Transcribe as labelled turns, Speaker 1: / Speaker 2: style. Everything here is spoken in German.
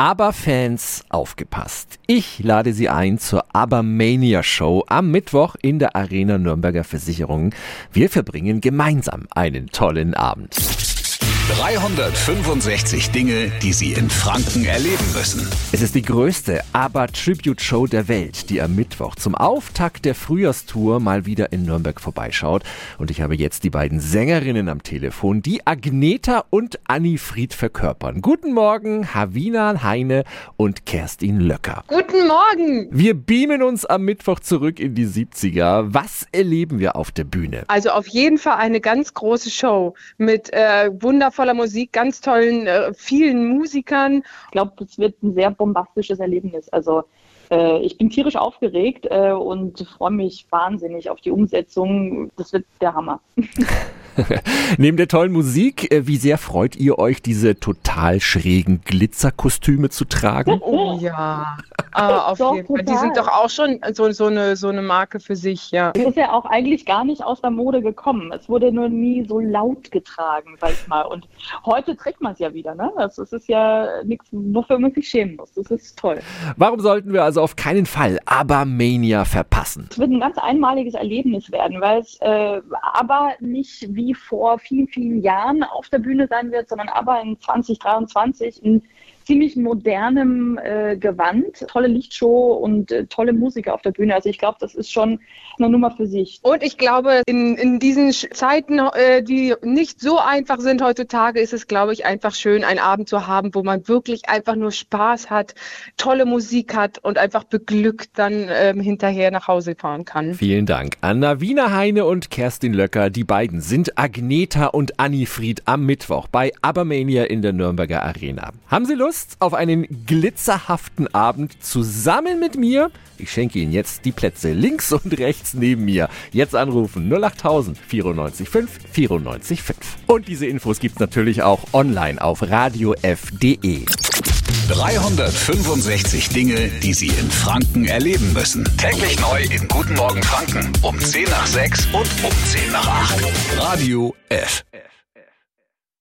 Speaker 1: ABBA-Fans aufgepasst. Ich lade Sie ein zur ABBA-Mania Show am Mittwoch in der Arena Nürnberger Versicherungen. Wir verbringen gemeinsam einen tollen Abend.
Speaker 2: 365 Dinge, die Sie in Franken erleben müssen.
Speaker 1: Es ist die größte ABBA Tribute Show der Welt, die am Mittwoch zum Auftakt der Frühjahrstour mal wieder in Nürnberg vorbeischaut. Und ich habe jetzt die beiden Sängerinnen am Telefon, die Agneta und Anni Fried verkörpern. Guten Morgen, Havina Heine und Kerstin Löcker.
Speaker 3: Guten Morgen!
Speaker 1: Wir beamen uns am Mittwoch zurück in die 70er. Was erleben wir auf der Bühne?
Speaker 3: Also auf jeden Fall eine ganz große Show mit äh, wundervollen wundervoller Musik, ganz tollen, äh, vielen Musikern.
Speaker 4: Ich glaube, es wird ein sehr bombastisches Erlebnis. Also äh, ich bin tierisch aufgeregt äh, und freue mich wahnsinnig auf die Umsetzung. Das wird der Hammer.
Speaker 1: Neben der tollen Musik, äh, wie sehr freut ihr euch, diese total schrägen Glitzerkostüme zu tragen?
Speaker 3: Oh ja, ah, auf doch, jeden Fall. Die sind doch auch schon so, so, eine, so eine Marke für sich, ja.
Speaker 4: Es ist ja auch eigentlich gar nicht aus der Mode gekommen. Es wurde nur nie so laut getragen, sag ich mal. Und heute trägt man es ja wieder, ne? Das, das ist ja nichts, wofür man sich schämen muss. Das ist toll.
Speaker 1: Warum sollten wir also auf keinen Fall Abermania verpassen?
Speaker 4: Es wird ein ganz einmaliges Erlebnis werden, weil es äh, aber nicht wie wie vor vielen, vielen Jahren auf der Bühne sein wird, sondern aber in 2023 in ziemlich modernem äh, Gewand, tolle Lichtshow und äh, tolle Musiker auf der Bühne. Also ich glaube, das ist schon eine Nummer für sich.
Speaker 3: Und ich glaube, in, in diesen Zeiten, äh, die nicht so einfach sind heutzutage, ist es, glaube ich, einfach schön, einen Abend zu haben, wo man wirklich einfach nur Spaß hat, tolle Musik hat und einfach beglückt dann ähm, hinterher nach Hause fahren kann.
Speaker 1: Vielen Dank. Anna Wiener Heine und Kerstin Löcker, die beiden sind Agneta und Anni Fried am Mittwoch bei Abermania in der Nürnberger Arena. Haben Sie Lust? Lust auf einen glitzerhaften Abend zusammen mit mir? Ich schenke Ihnen jetzt die Plätze links und rechts neben mir. Jetzt anrufen 08000 94 5 94 5. Und diese Infos gibt's natürlich auch online auf radiof.de.
Speaker 2: 365 Dinge, die Sie in Franken erleben müssen. Täglich neu in Guten Morgen Franken um 10 nach 6 und um 10 nach 8. Radio F.